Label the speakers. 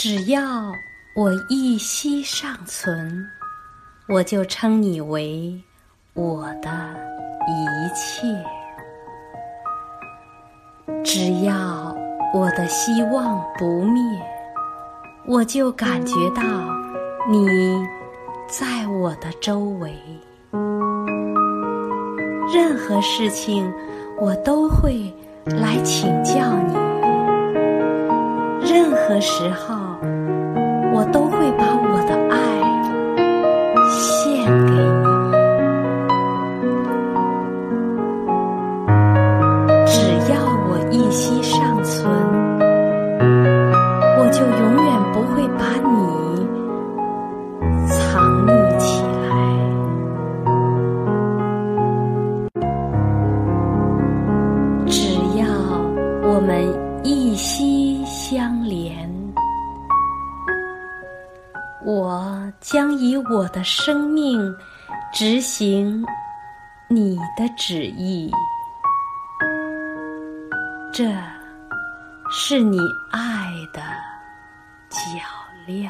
Speaker 1: 只要我一息尚存，我就称你为我的一切。只要我的希望不灭，我就感觉到你在我的周围。任何事情，我都会来请教你。任何时候，我都会把我的爱献给你。只要我一息尚存，我就永远不会把你藏匿起来。只要我们一息相连，我将以我的生命执行你的旨意。这是你爱的脚镣。